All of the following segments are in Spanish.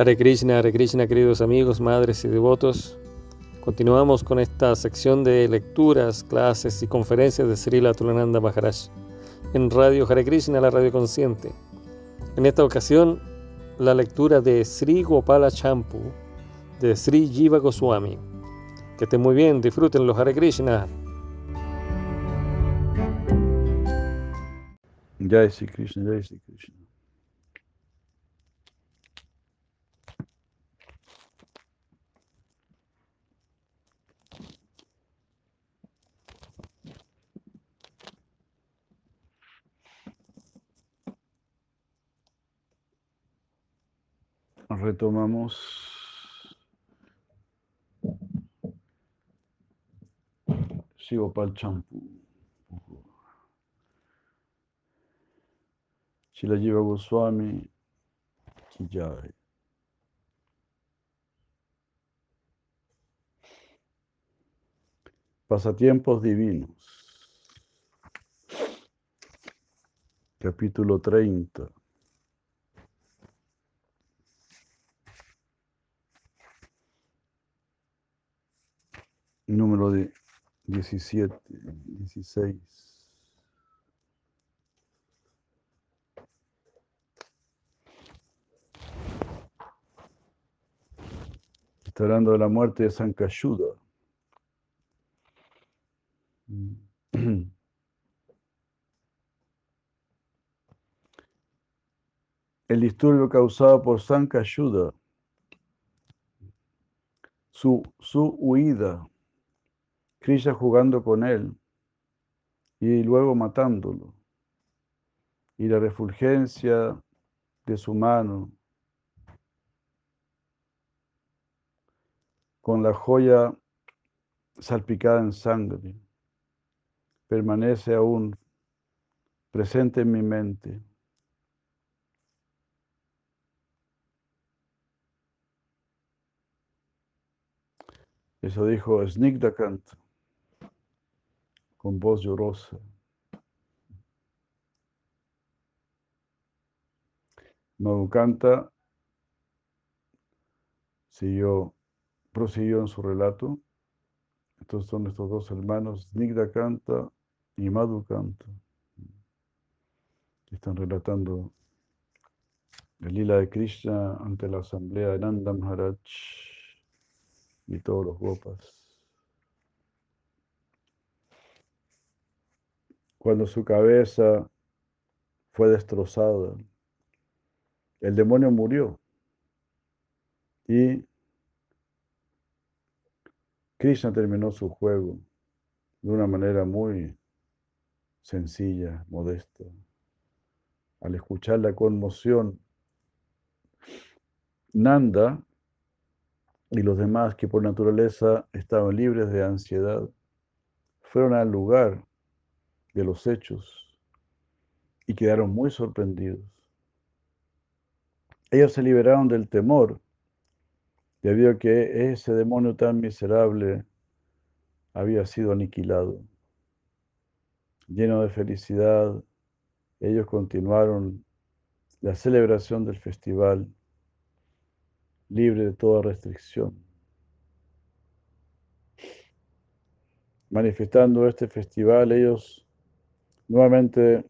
Hare Krishna, Hare Krishna, queridos amigos, madres y devotos. Continuamos con esta sección de lecturas, clases y conferencias de Srila Tulananda Maharaj en Radio Hare Krishna, la radio consciente. En esta ocasión, la lectura de Sri Gopala Champu de Sri Jiva Goswami. Que estén muy bien, disfruten los Hare Krishna. Jai Sri Krishna, Jai Sri Krishna. Retomamos Shivapal Champu. Shila Jiva Goswami Ki Jai. Pasatiempos divinos. Capítulo 30. Número de 17, 16. Está hablando de la muerte de Sankashuda. El disturbio causado por Sankashuda, su, su huida, Krishna jugando con él y luego matándolo, y la refulgencia de su mano con la joya salpicada en sangre, permanece aún presente en mi mente. Eso dijo Snigdakant con voz llorosa. Madhukanta siguió, prosiguió en su relato. Estos son estos dos hermanos, Snigdakanta y Madhukanta, que están relatando el lila de Krishna ante la asamblea de Nanda Maharaj y todos los gopas. Cuando su cabeza fue destrozada, el demonio murió y Krishna terminó su juego de una manera muy sencilla, modesta. Al escuchar la conmoción, Nanda y los demás que por naturaleza estaban libres de ansiedad, fueron al lugar de los hechos y quedaron muy sorprendidos. Ellos se liberaron del temor debido a que ese demonio tan miserable había sido aniquilado. Lleno de felicidad, ellos continuaron la celebración del festival libre de toda restricción. Manifestando este festival, ellos nuevamente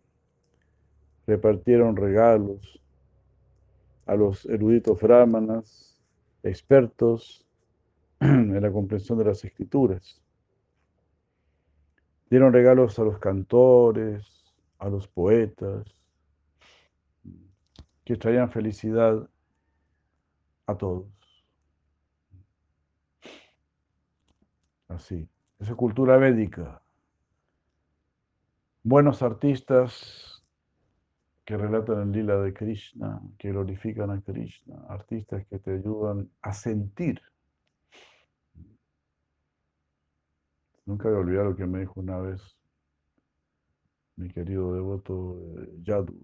repartieron regalos a los eruditos brahmanas, expertos en la comprensión de las escrituras. Dieron regalos a los cantores, a los poetas, que traían felicidad a todos. Así, esa cultura védica. Buenos artistas que relatan el lila de Krishna, que glorifican a Krishna, artistas que te ayudan a sentir. Nunca voy a olvidar lo que me dijo una vez mi querido devoto eh, Yadu.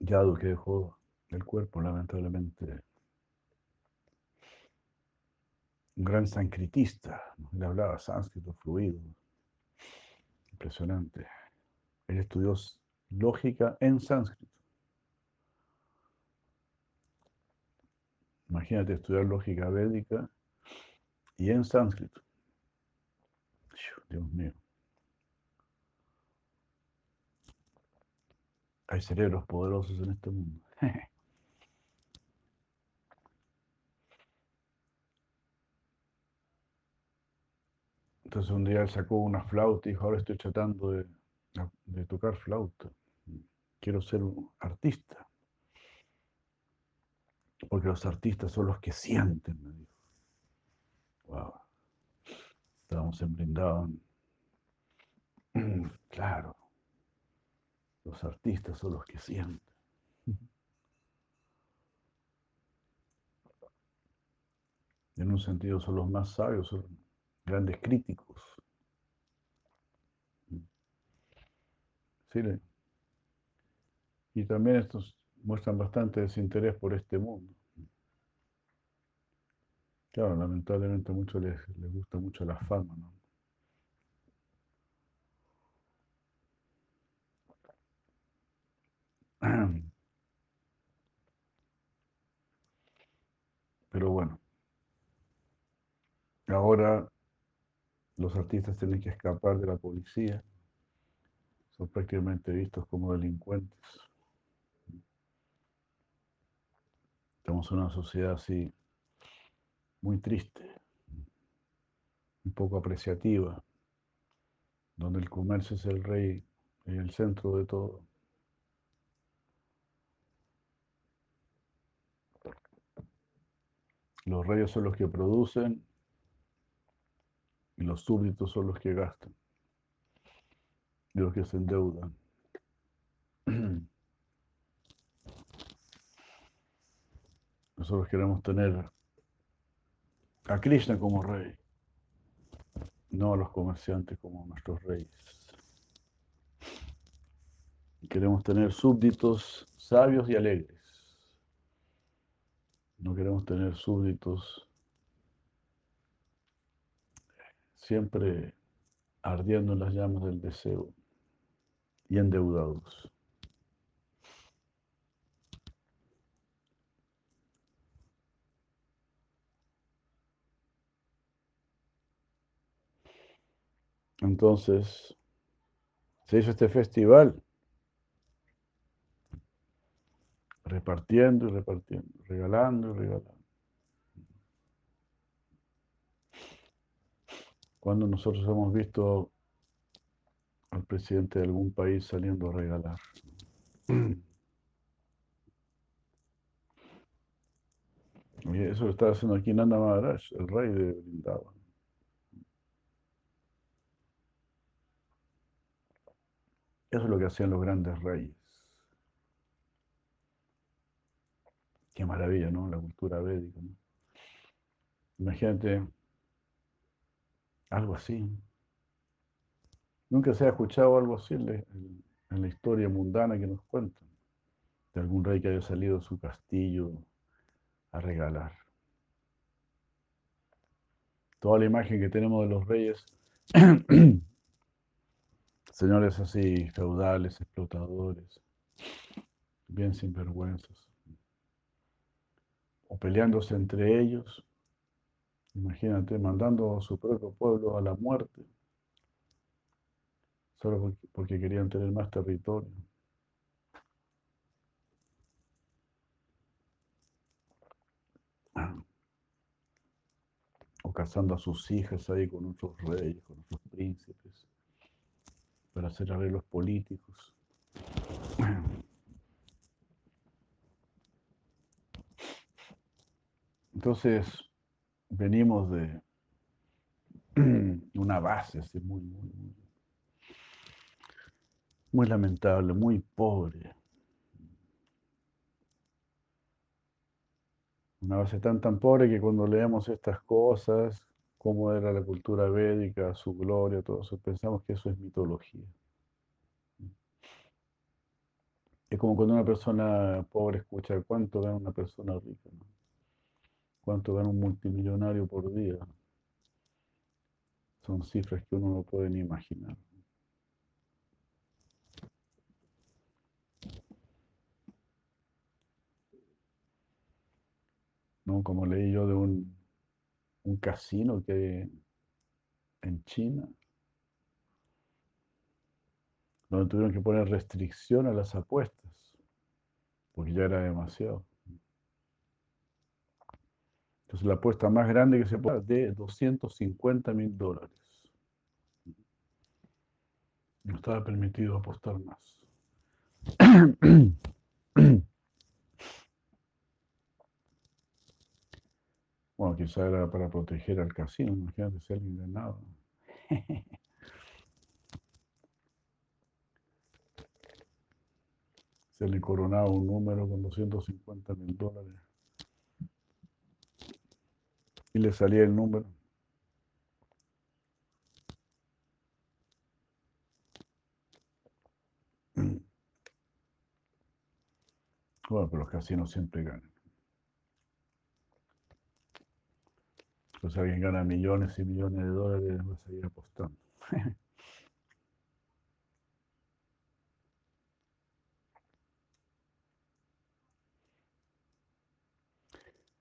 Yadu que dejó el cuerpo, lamentablemente un gran sanskritista, le hablaba sánscrito fluido, impresionante. Él estudió lógica en sánscrito. Imagínate estudiar lógica védica y en sánscrito. Dios mío. Hay cerebros poderosos en este mundo. Entonces un día él sacó una flauta y dijo, ahora estoy tratando de, tocar flauta. Quiero ser un artista. Porque los artistas son los que sienten, me dijo. Wow. Estábamos en Brindavan. Claro. Los artistas son los que sienten. En un sentido son los más sabios, son grandes críticos. Sí, y también estos muestran bastante desinterés por este mundo. Claro, lamentablemente a muchos les, les gusta mucho la fama, ¿no? Pero bueno, ahora los artistas tienen que escapar de la policía, son prácticamente vistos como delincuentes. Estamos en una sociedad así muy triste, un poco apreciativa, donde el comercio es el rey y el centro de todo. Los reyes son los que producen y los súbditos son los que gastan y los que se endeudan. Nosotros queremos tener a Krishna como rey, no a los comerciantes como nuestros reyes. Queremos tener súbditos sabios y alegres. No queremos tener súbditos siempre ardiendo en las llamas del deseo y endeudados. Entonces, se hizo este festival repartiendo y repartiendo, regalando y regalando. Cuando nosotros hemos visto al presidente de algún país saliendo a regalar. Y eso lo está haciendo aquí Nanda Maharaj, el rey de Vrindavan. Eso es lo que hacían los grandes reyes. Qué maravilla, ¿no? La cultura védica. ¿no? Imagínate algo así. Nunca se ha escuchado algo así en la, historia mundana que nos cuentan. De algún rey que haya salido de su castillo a regalar. Toda la imagen que tenemos de los reyes señores así feudales, explotadores, bien sinvergüenzas, o peleándose entre ellos, imagínate, mandando a su propio pueblo a la muerte, solo porque, querían tener más territorio. O casando a sus hijas ahí con otros reyes, con otros príncipes para hacer arreglos políticos. Entonces, venimos de una base muy, lamentable, muy pobre. Una base tan tan pobre que cuando leemos estas cosas cómo era la cultura védica, su gloria, todo eso. Pensamos que eso es mitología. Es como cuando una persona pobre escucha cuánto gana una persona rica, cuánto gana un multimillonario por día. Son cifras que uno no puede ni imaginar. ¿no? Como leí yo de un, un casino que en China, donde tuvieron que poner restricción a las apuestas, porque ya era demasiado. Entonces la apuesta más grande que se puede de 250 mil dólares. No estaba permitido apostar más. Bueno, quizá era para proteger al casino, imagínate si alguien ganaba. Se le coronaba un número con 250 mil dólares. Y le salía el número. Bueno, pero los casinos siempre ganan. Pues alguien gana millones y millones de dólares, va a seguir apostando.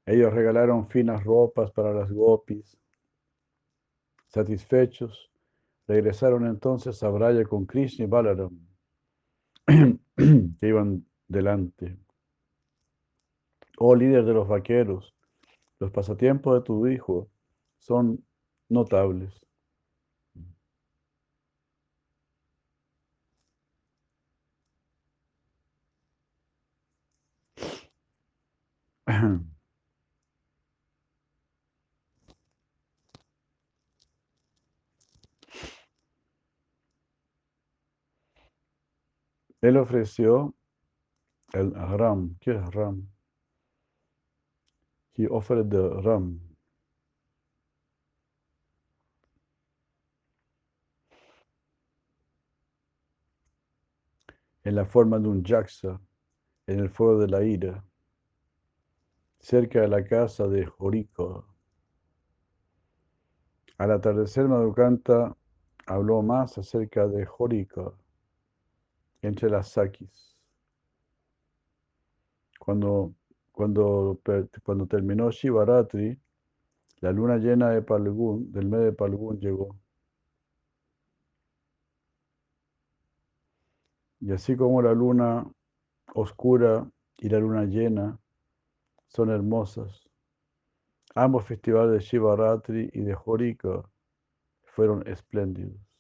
Ellos regalaron finas ropas para las gopis. Satisfechos, regresaron entonces a Braya con Krishna y Balaram, que iban delante. Oh líder de los vaqueros, los pasatiempos de tu hijo son notables. Él ofreció el ram. ¿Qué es ram? He offered the ram. En la forma de un jaxa en el fuego de la ira, cerca de la casa de Jorico. Al atardecer, Madhukanta habló más acerca de Jorico entre las Sakis. Cuando, cuando, cuando terminó Shivaratri, la luna llena de Palgun, del mes de Palgun llegó. Y así como la luna oscura y la luna llena son hermosas, ambos festivales de Shivaratri y de Horika fueron espléndidos.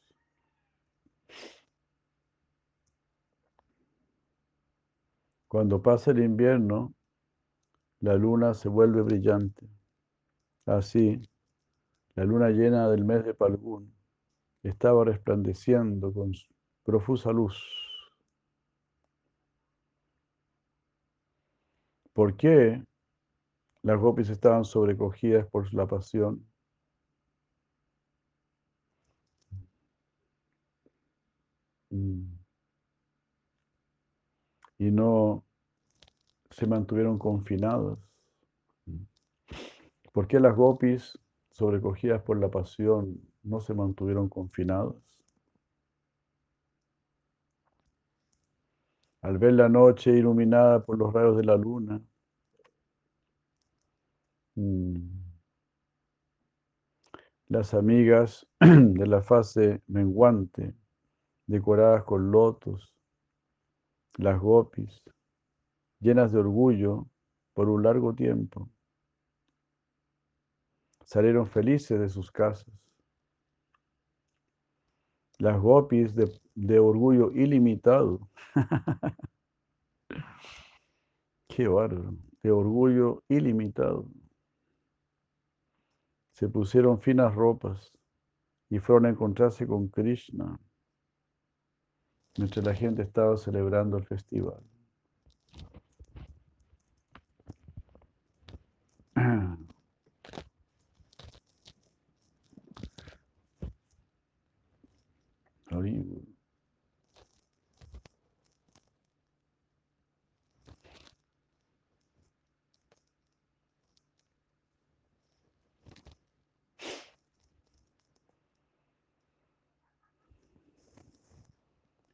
Cuando pasa el invierno, la luna se vuelve brillante. Así, la luna llena del mes de Palgún estaba resplandeciendo con profusa luz. ¿Por qué las gopis estaban sobrecogidas por la pasión? Mm y no se mantuvieron confinados. ¿Por qué las gopis, sobrecogidas por la pasión, no se mantuvieron confinados? Al ver la noche iluminada por los rayos de la luna, mm, las amigas de la fase menguante, decoradas con lotos, las gopis, llenas de orgullo por un largo tiempo, salieron felices de sus casas. Las gopis de, orgullo ilimitado. Qué bárbaro, de orgullo ilimitado. Se pusieron finas ropas y fueron a encontrarse con Krishna mientras la gente estaba celebrando el festival.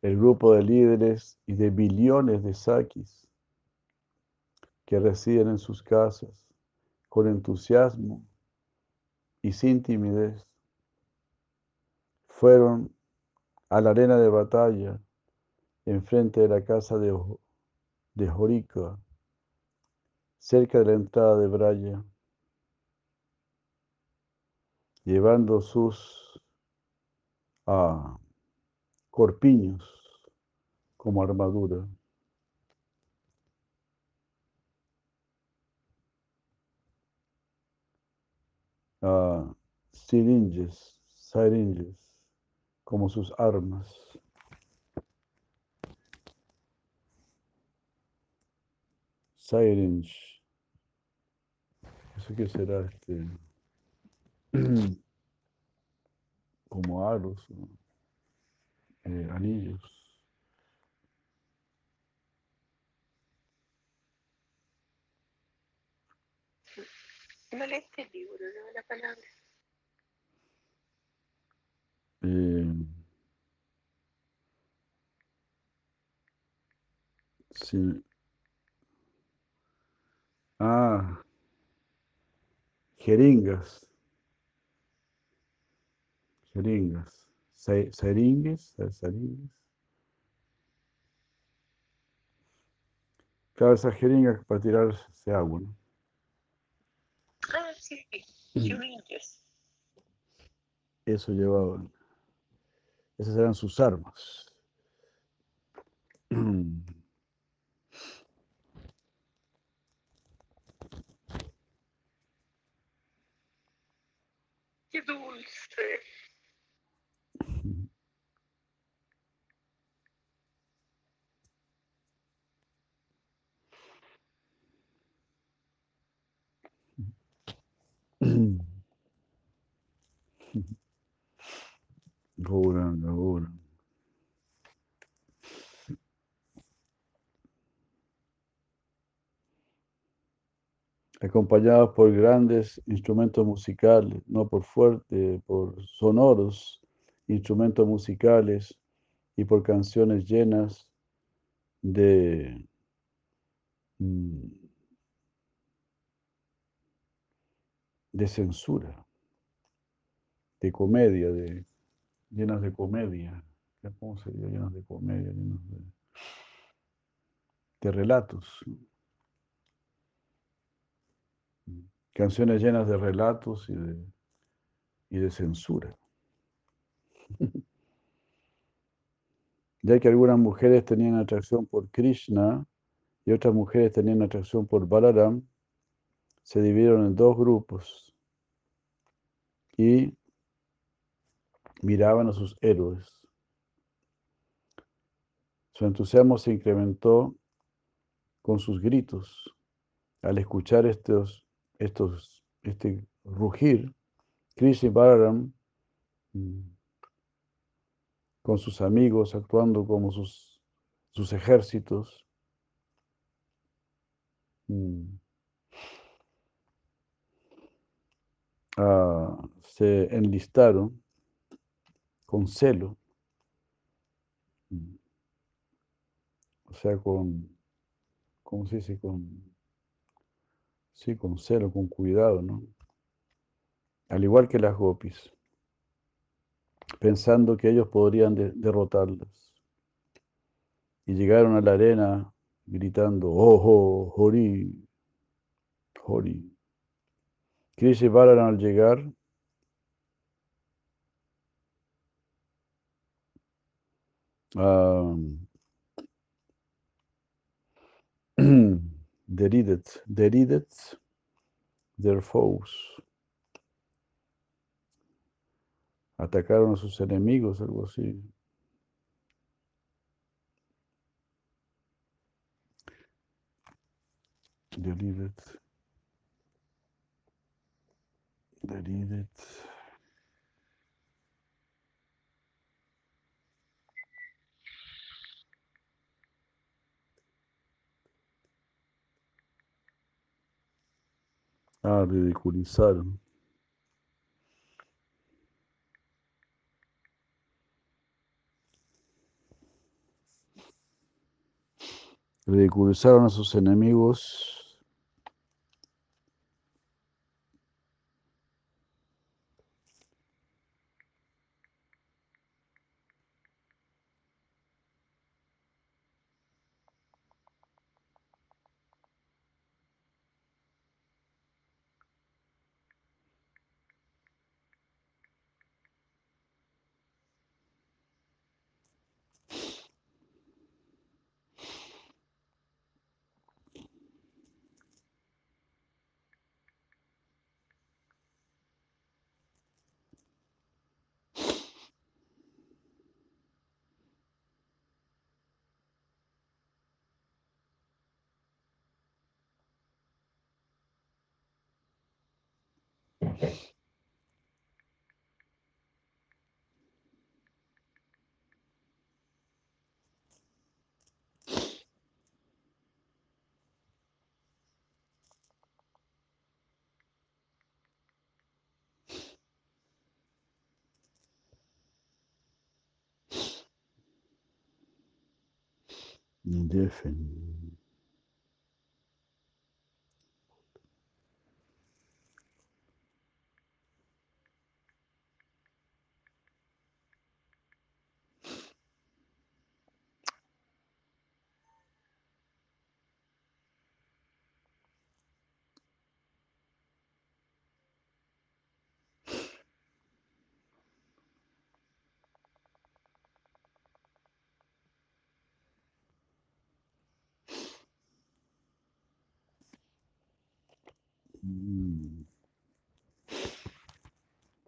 el de líderes y de billones de sakis que residen en sus casas con entusiasmo y sin timidez, fueron a la arena de batalla enfrente de la casa de, de Jorica, cerca de la entrada de Braya, llevando sus ah, corpiños como armadura. Uh, siringes, siringes, como sus armas. Syringe. ¿Eso qué será? Este? como aros, eh, anillos. No le entendí, ¿no? la palabra. Eh, sí. Ah, jeringas. Jeringas. Se- Seringues, seringues. Claro, esas jeringas para tirarse agua, ¿no? Sí. Eso llevaban. Esas eran sus armas. Qué dulce. Gauranga, Gauranga. Acompañados por grandes instrumentos musicales, no por fuerte, por sonoros instrumentos musicales y por canciones llenas de de censura, de comedia, de llenas de comedia. ¿Cómo sería? Llenas de comedia, llenas de, de relatos. Canciones llenas de relatos y de, y de censura. Ya que algunas mujeres tenían atracción por Krishna y otras mujeres tenían atracción por Balaram, se dividieron en dos grupos y miraban a sus héroes. Su entusiasmo se incrementó con sus gritos al escuchar estos, estos, este rugir. Y Balaram mm, con sus amigos actuando como sus, sus ejércitos. mm, ah, se enlistaron con celo, o sea, con, ¿cómo se dice? Con, sí, con celo, con cuidado, ¿no? Al igual que las gopis, pensando que ellos podrían de- derrotarlas. Y llegaron a la arena gritando, ¡Oh, oh, Hori! Hori. Krishna al llegar derided, derided their foes. Atacaron a sus enemigos, algo así. Derided. Derided. Ah, ridiculizaron. Ridiculizaron a sus enemigos different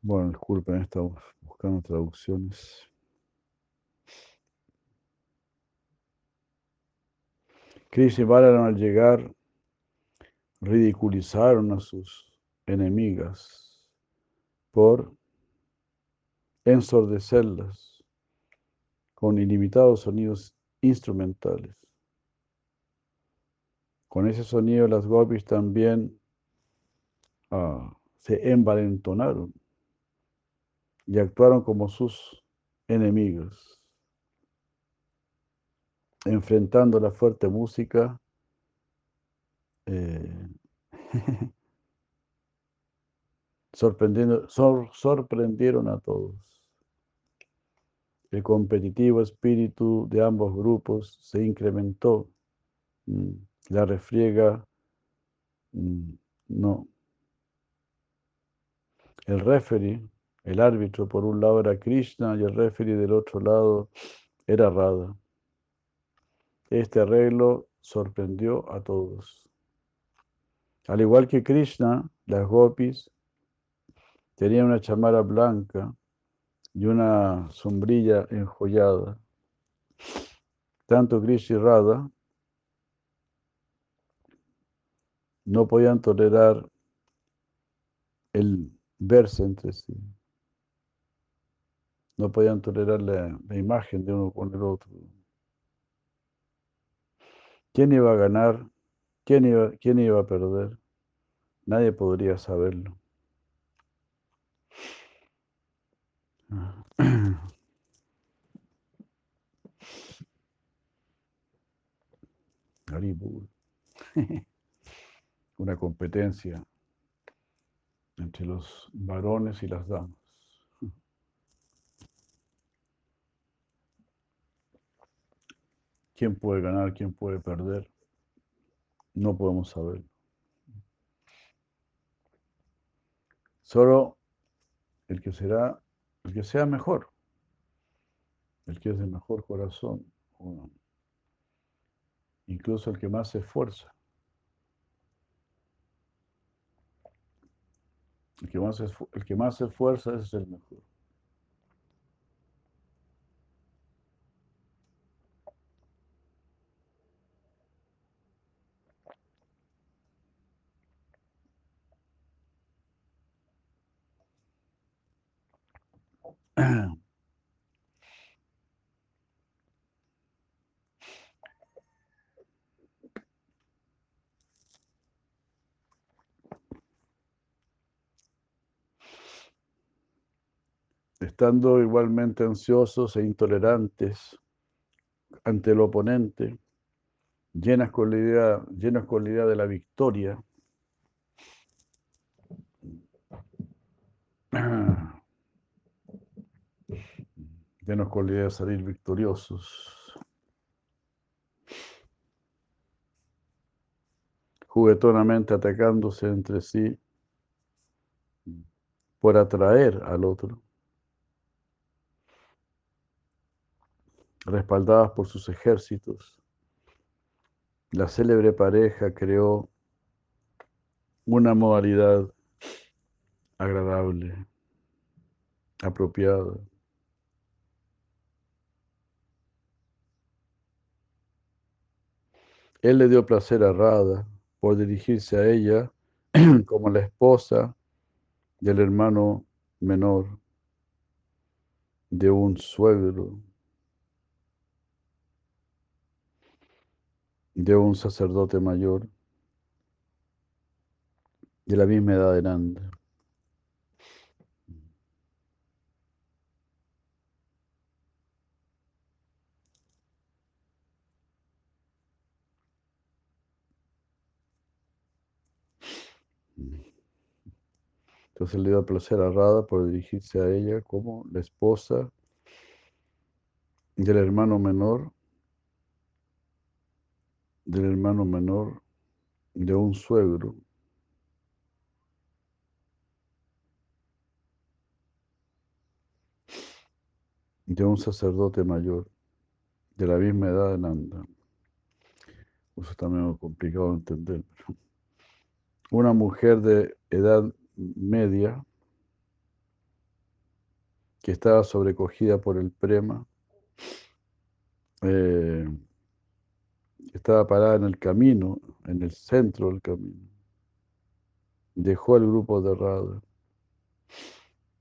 Bueno, disculpen, estamos buscando traducciones. Krishna y Balaram al llegar ridiculizaron a sus enemigas por ensordecerlas con ilimitados sonidos instrumentales. Con ese sonido las gopis también ah, se envalentonaron y actuaron como sus enemigos, enfrentando la fuerte música. eh, sorprendiendo, sor- sorprendieron a todos. El competitivo espíritu de ambos grupos se incrementó. Mm, La refriega, mm, no. El referee, el árbitro, por un lado era Krishna y el referee del otro lado era Radha. Este arreglo sorprendió a todos. Al igual que Krishna, las gopis tenían una chamara blanca y una sombrilla enjollada. Tanto Krishna y Radha no podían tolerar el verse entre sí. No podían tolerar la, la imagen de uno con el otro. ¿Quién iba a ganar? ¿Quién iba, quién iba a perder? Nadie podría saberlo. Una competencia entre los varones y las damas. ¿Quién puede ganar? ¿Quién puede perder? No podemos saber. Solo el que será, el que sea mejor, el que es de mejor corazón, incluso el que más se esfuerza. El que más, el que más se esfuerza es el mejor. Estando igualmente ansiosos e intolerantes ante el oponente, llenas con la idea, llenos con la idea de la victoria, llenos con la idea de salir victoriosos, juguetonamente atacándose entre sí por atraer al otro, respaldadas por sus ejércitos. La célebre pareja creó una modalidad agradable, apropiada. Él le dio placer a Radha por dirigirse a ella como la esposa del hermano menor, de un suegro, de un sacerdote mayor, de la misma edad de Nanda. Entonces le dio placer a Radha por dirigirse a ella como la esposa del hermano menor, del hermano menor de un suegro. de un sacerdote mayor de la misma edad de Nanda. Eso también es complicado de entender. Una mujer de edad media que estaba sobrecogida por el prema, eh, estaba parada en el camino, en el centro del camino. Dejó el grupo de Radha,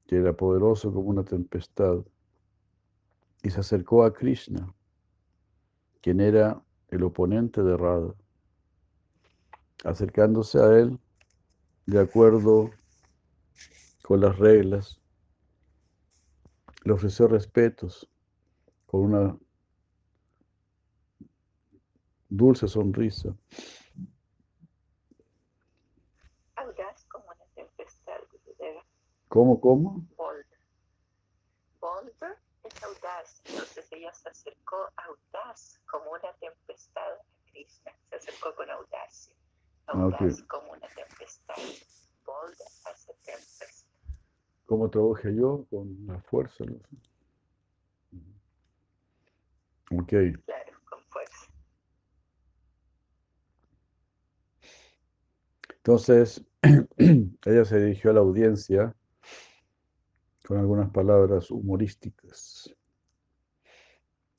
que era poderoso como una tempestad, y se acercó a Krishna, quien era el oponente de Radha. Acercándose a él, de acuerdo con las reglas, le ofreció respetos con una dulce sonrisa. Audaz como una tempestad, Gurudeva. ¿Cómo, cómo? Bold. Bold es audaz. Entonces ella se acercó audaz como una tempestad a Krishna. Se acercó con audacia. Ah. Audaz como una tempestad. Bold as a tempest. ¿Cómo trabajé yo? Con la fuerza. no. Ok. Claro, con fuerza. Entonces, ella se dirigió a la audiencia con algunas palabras humorísticas,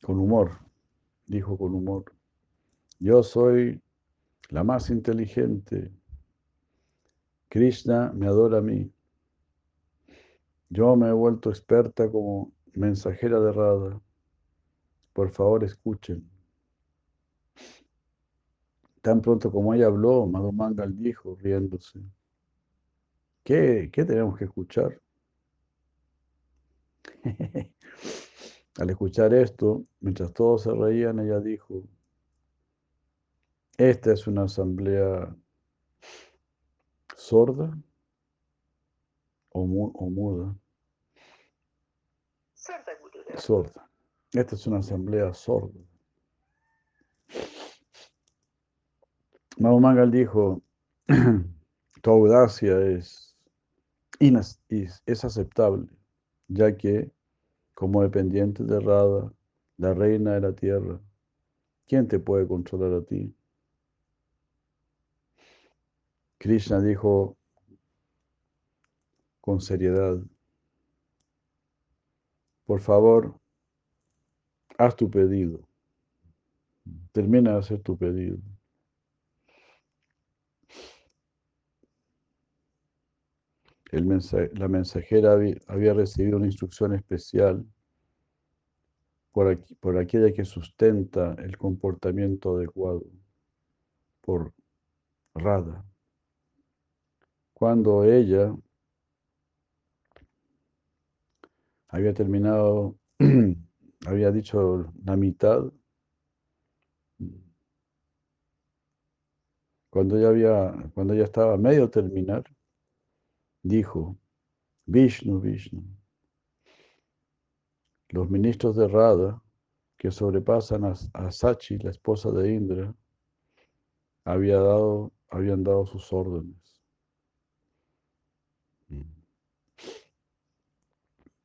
con humor, dijo con humor. Yo soy la más inteligente. Krishna me adora a mí. Yo me he vuelto experta como mensajera de Radha. Por favor, escuchen. Tan pronto como ella habló, Madhumangal dijo, riéndose, ¿qué, qué tenemos que escuchar? Al escuchar esto, mientras todos se reían, ella dijo, esta es una asamblea sorda o, mu- o muda, sorda. Esta es una asamblea sorda. Madhumangal dijo, tu audacia es, aceptable, ya que como dependiente de Radha, la reina de la tierra, ¿quién te puede controlar a ti? Krishna dijo con seriedad, por favor, haz tu pedido. Termina de hacer tu pedido. La mensajera había, recibido una instrucción especial por, aqu- por aquella que sustenta el comportamiento adecuado, por Radha. Cuando ella había terminado, había dicho la mitad, cuando ella, había, cuando ella estaba a medio terminar, dijo, Vishnu, Vishnu, los ministros de Radha, que sobrepasan a, a Sachi, la esposa de Indra, había dado, habían dado sus órdenes.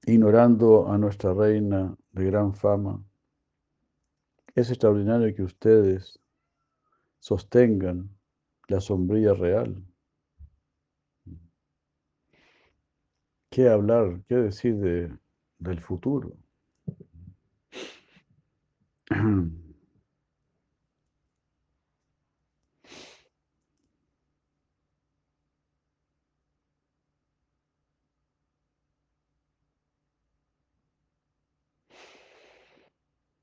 Ignorando a nuestra reina de gran fama, es extraordinario que ustedes sostengan la sombrilla real. ¿Qué hablar, qué decir de, del futuro?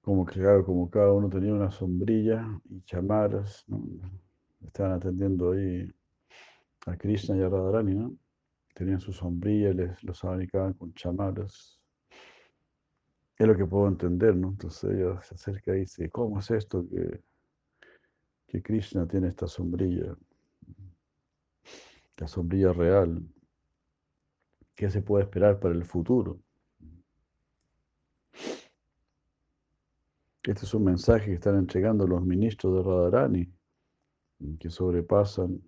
como que claro, como cada uno tenía una sombrilla y chamaras, ¿no? estaban atendiendo ahí a Krishna y a Radharani, ¿no? Tenían su sombrilla y les, los abanicaban con chamaras. Es lo que puedo entender, ¿no? Entonces ella se acerca y dice, ¿cómo es esto que, que Krishna tiene esta sombrilla? La sombrilla real. ¿Qué se puede esperar para el futuro? Este es un mensaje que están entregando los ministros de Radharani, que sobrepasan,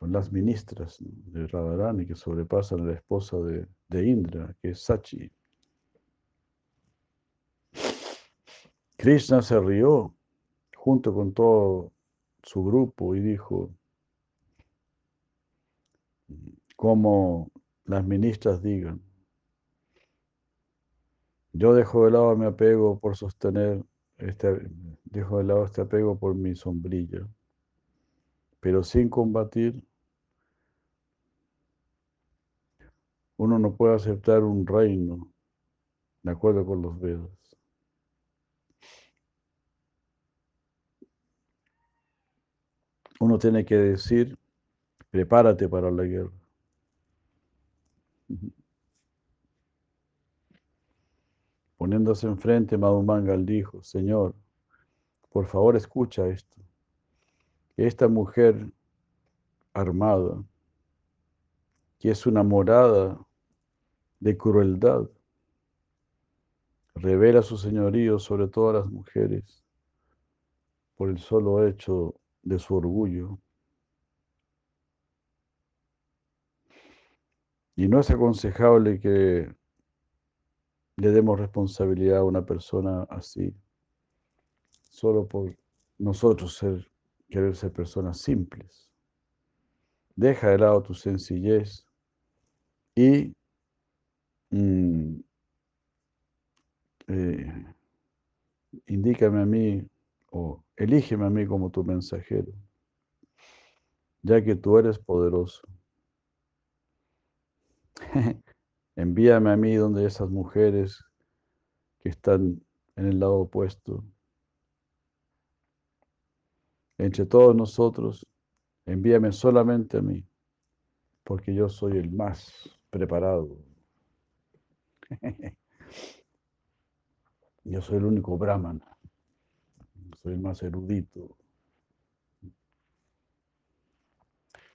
las ministras de Radharani, que sobrepasan a la esposa de, de Indra, que es Sachi. Krishna se rió junto con todo su grupo y dijo, como las ministras digan, yo dejo de lado mi apego por sostener, este, dejo de lado este apego por mi sombrilla, pero sin combatir, uno no puede aceptar un reino de acuerdo con los Vedas. Uno tiene que decir, prepárate para la guerra. Poniéndose enfrente, Madhumangal dijo, Señor, por favor escucha esto. Esta mujer armada, que es una morada de crueldad, revela su señorío sobre todas las mujeres por el solo hecho de su orgullo. Y no es aconsejable que le demos responsabilidad a una persona así, solo por nosotros ser, querer ser personas simples. Deja de lado tu sencillez y mm, eh, indícame a mí o elígeme a mí como tu mensajero, ya que tú eres poderoso. Envíame a mí donde esas mujeres que están en el lado opuesto. Entre todos nosotros, envíame solamente a mí, porque yo soy el más preparado. Yo soy el único brahman, soy el más erudito.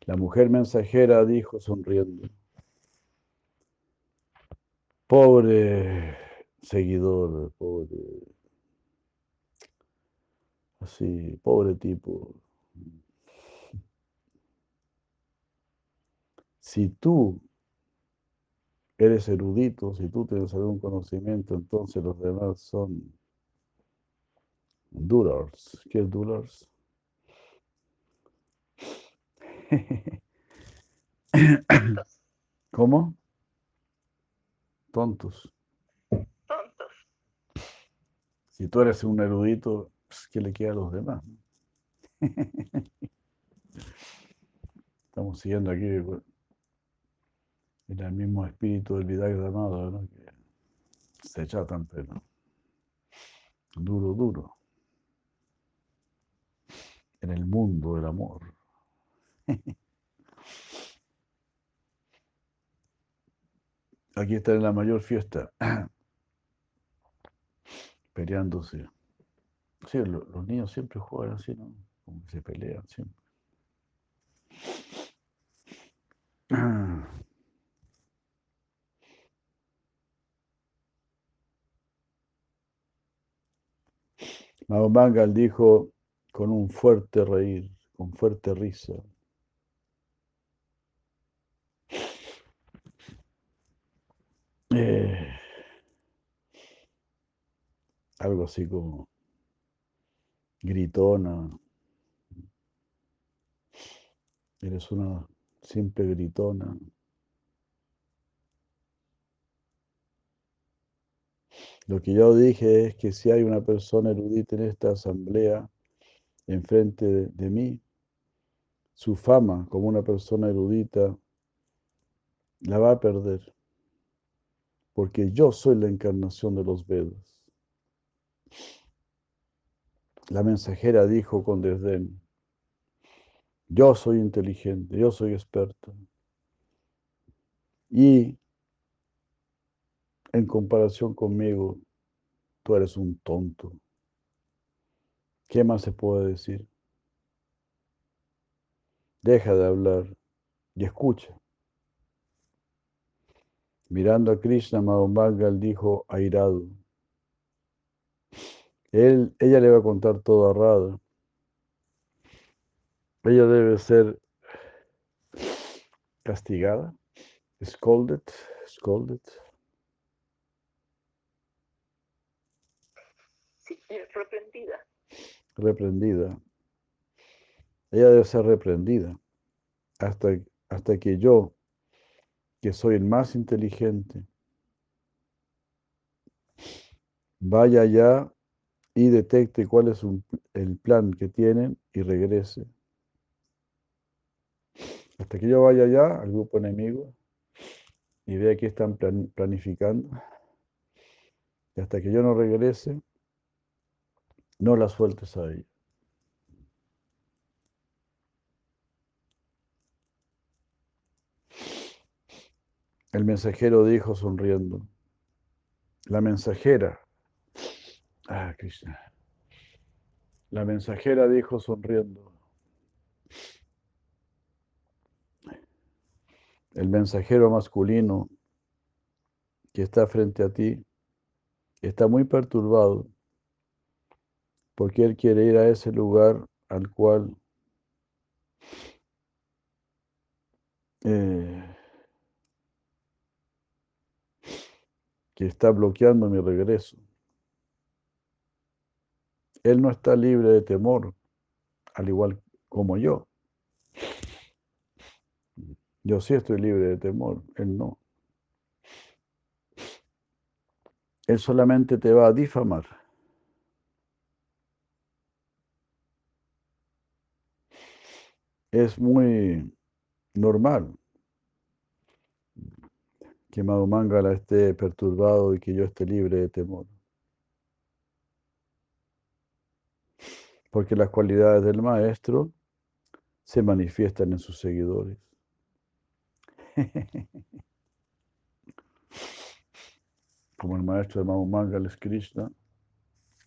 La mujer mensajera dijo sonriendo, Pobre seguidor, pobre. Así, pobre tipo. Si tú eres erudito, si tú tienes algún conocimiento, entonces los demás son dulars. ¿Qué es dulars? ¿Cómo? Tontos. Tontos. Si tú eres un erudito, pues, ¿qué le queda a los demás? Estamos siguiendo aquí en el mismo espíritu del Vidal Amado, ¿no? que se chatan, pero duro, duro. En el mundo del amor. Aquí están en la mayor fiesta, peleándose. Los niños siempre juegan así, ¿no? Como que se pelean siempre. Mahamangal dijo con un fuerte reír, con fuerte risa. Eh, algo así como gritona. Eres una simple gritona. Lo que yo dije es que si hay una persona erudita en esta asamblea, enfrente de, de mí, su fama como una persona erudita la va a perder, porque yo soy la encarnación de los Vedas. La mensajera dijo con desdén, yo soy inteligente, yo soy experto. Y en comparación conmigo, tú eres un tonto. ¿Qué más se puede decir? Deja de hablar y escucha. Mirando a Krishna, Madhumangal dijo airado. Él, ella le va a contar todo a Radha. Ella debe ser castigada, scolded, scolded. Sí, reprendida. Reprendida. Ella debe ser reprendida hasta, hasta que yo, que soy el más inteligente, vaya allá y detecte cuál es el plan que tienen y regrese. Hasta que yo vaya allá al grupo enemigo y vea que están planificando. Y hasta que yo no regrese, no la sueltes a ella. El mensajero dijo sonriendo, la mensajera, ah, Krishna, la mensajera dijo sonriendo, el mensajero masculino que está frente a ti está muy perturbado porque él quiere ir a ese lugar al cual eh, que está bloqueando mi regreso. Él no está libre de temor, al igual como yo. Yo sí estoy libre de temor, él no. Él solamente te va a difamar. Es muy normal que Madhumangala esté perturbado y que yo esté libre de temor. Porque las cualidades del maestro se manifiestan en sus seguidores. Como el maestro de Mahumangala es Krishna,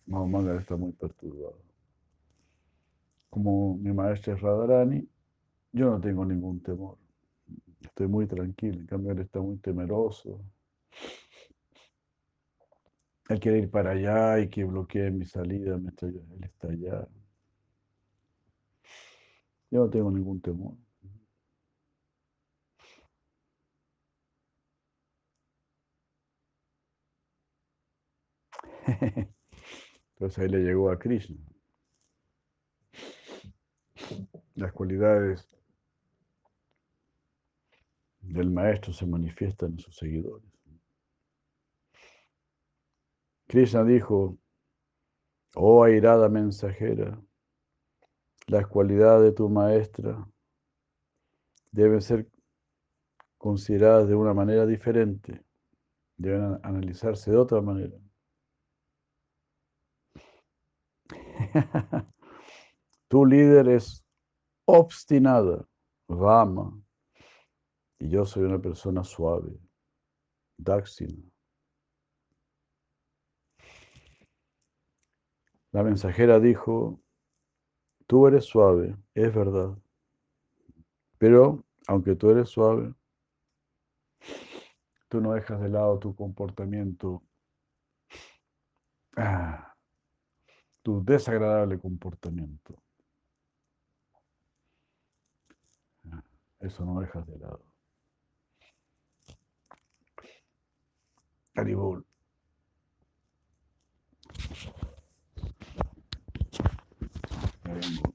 Mahumangala está muy perturbado. Como mi maestro es Radharani, yo no tengo ningún temor. Estoy muy tranquilo, en cambio él está muy temeroso. Él quiere ir para allá y que bloquee mi salida mientras él está allá. Yo no tengo ningún temor. Entonces ahí le llegó a Krishna. Las cualidades del maestro se manifiestan en sus seguidores. Krishna dijo, oh airada mensajera, las cualidades de tu maestra deben ser consideradas de una manera diferente, deben analizarse de otra manera. tu líder es obstinada, Vama, y yo soy una persona suave, Daxina. La mensajera dijo, Tú eres suave, es verdad. Pero aunque tú eres suave, tú no dejas de lado tu comportamiento, ah, tu desagradable comportamiento. Ah, eso no dejas de lado. Caribol. Rainbow